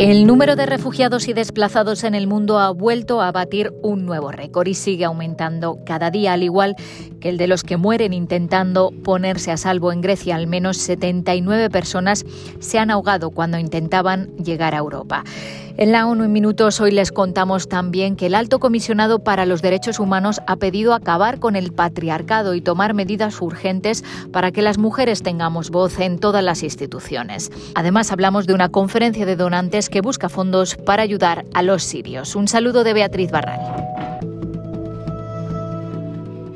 El número de refugiados y desplazados en el mundo ha vuelto a batir un nuevo récord y sigue aumentando cada día, al igual que el de los que mueren intentando ponerse a salvo en Grecia. Al menos 79 personas se han ahogado cuando intentaban llegar a Europa. En la ONU en minutos hoy les contamos también que el alto comisionado para los derechos humanos ha pedido acabar con el patriarcado y tomar medidas urgentes para que las mujeres tengamos voz en todas las instituciones. Además hablamos de una conferencia de donantes que busca fondos para ayudar a los sirios. Un saludo de Beatriz Barral.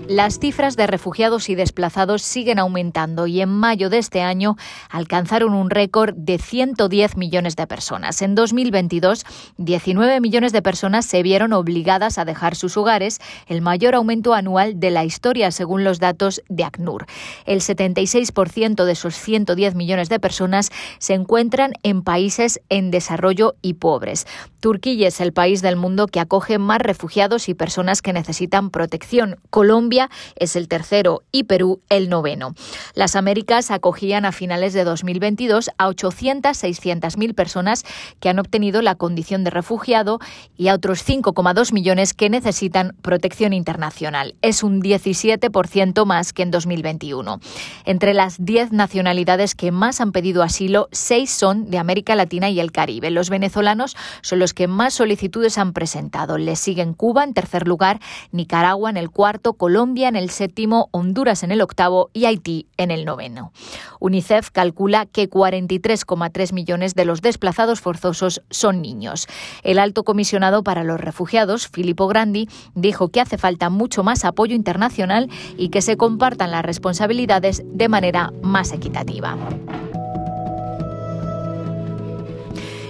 Las cifras de refugiados y desplazados siguen aumentando y en mayo de este año alcanzaron un récord de 110 millones de personas. En 2022, 19 millones de personas se vieron obligadas a dejar sus hogares, el mayor aumento anual de la historia según los datos de ACNUR. El 76% de esos 110 millones de personas se encuentran en países en desarrollo y pobres. Turquía es el país del mundo que acoge más refugiados y personas que necesitan protección. Colombia es el tercero y Perú el noveno. Las Américas acogían a finales de 2022 a 800-600 mil personas que han obtenido la condición de refugiado y a otros 5,2 millones que necesitan protección internacional. Es un 17% más que en 2021. Entre las 10 nacionalidades que más han pedido asilo, 6 son de América Latina y el Caribe. Los venezolanos son los que más solicitudes han presentado. Les siguen Cuba en tercer lugar, Nicaragua en el cuarto, Colombia Colombia en el séptimo, Honduras en el octavo y Haití en el noveno. UNICEF calcula que 43,3 millones de los desplazados forzosos son niños. El alto comisionado para los refugiados, Filippo Grandi, dijo que hace falta mucho más apoyo internacional y que se compartan las responsabilidades de manera más equitativa.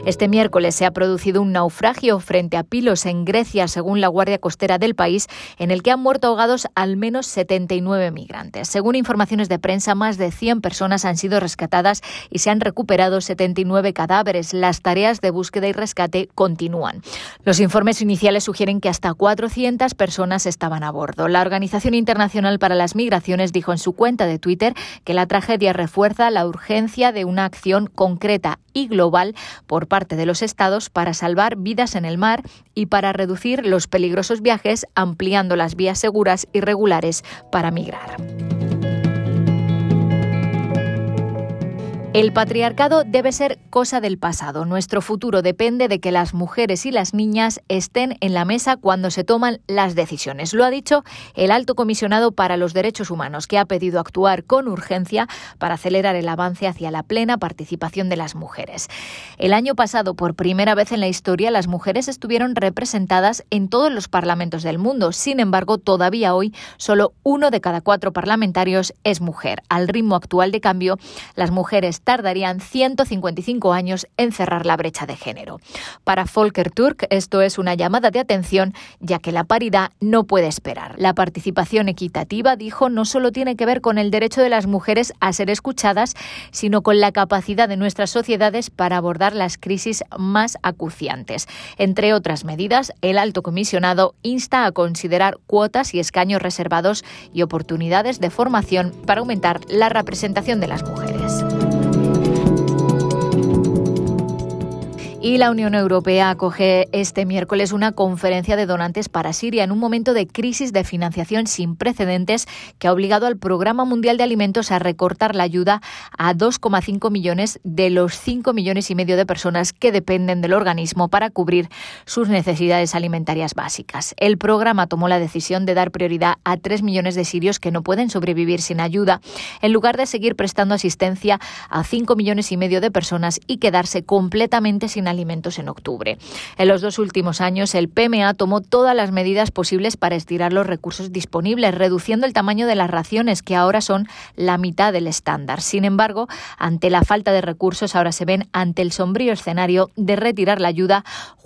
Este miércoles se ha producido un naufragio frente a Pilos, en Grecia, según la Guardia Costera del país, en el que han muerto ahogados al menos 79 migrantes. Según informaciones de prensa, más de 100 personas han sido rescatadas y se han recuperado 79 cadáveres. Las tareas de búsqueda y rescate continúan. Los informes iniciales sugieren que hasta 400 personas estaban a bordo. La Organización Internacional para las Migraciones dijo en su cuenta de Twitter que la tragedia refuerza la urgencia de una acción concreta y global por parte de los estados para salvar vidas en el mar y para reducir los peligrosos viajes ampliando las vías seguras y regulares para migrar. El patriarcado debe ser cosa del pasado. Nuestro futuro depende de que las mujeres y las niñas estén en la mesa cuando se toman las decisiones. Lo ha dicho el alto comisionado para los derechos humanos, que ha pedido actuar con urgencia para acelerar el avance hacia la plena participación de las mujeres. El año pasado, por primera vez en la historia, las mujeres estuvieron representadas en todos los parlamentos del mundo. Sin embargo, todavía hoy solo uno de cada cuatro parlamentarios es mujer. Al ritmo actual de cambio, las mujeres tardarían 155 años en cerrar la brecha de género. Para Volker Turk esto es una llamada de atención ya que la paridad no puede esperar. La participación equitativa, dijo, no solo tiene que ver con el derecho de las mujeres a ser escuchadas, sino con la capacidad de nuestras sociedades para abordar las crisis más acuciantes. Entre otras medidas, el alto comisionado insta a considerar cuotas y escaños reservados y oportunidades de formación para aumentar la representación de las mujeres. Y la Unión Europea acoge este miércoles una conferencia de donantes para Siria en un momento de crisis de financiación sin precedentes que ha obligado al Programa Mundial de Alimentos a recortar la ayuda a 2,5 millones de los 5 millones y medio de personas que dependen del organismo para cubrir sus necesidades alimentarias básicas. El programa tomó la decisión de dar prioridad a 3 millones de sirios que no pueden sobrevivir sin ayuda, en lugar de seguir prestando asistencia a 5 millones y medio de personas y quedarse completamente sin alimentos en octubre. En los dos últimos años, el PMA tomó todas las medidas posibles para estirar los recursos disponibles, reduciendo el tamaño de las raciones, que ahora son la mitad del estándar. Sin embargo, ante la falta de recursos, ahora se ven ante el sombrío escenario de retirar la ayuda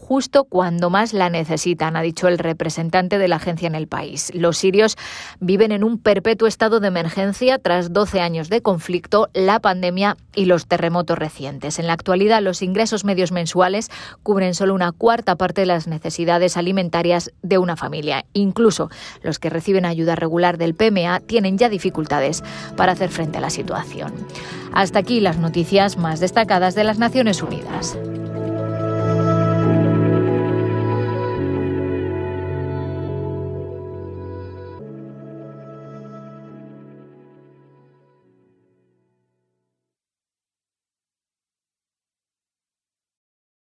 justo cuando más la necesitan, ha dicho el representante de la agencia en el país. Los sirios viven en un perpetuo estado de emergencia tras 12 años de conflicto, la pandemia y los terremotos recientes. En la actualidad, los ingresos medios cubren solo una cuarta parte de las necesidades alimentarias de una familia. Incluso los que reciben ayuda regular del PMA tienen ya dificultades para hacer frente a la situación. Hasta aquí las noticias más destacadas de las Naciones Unidas.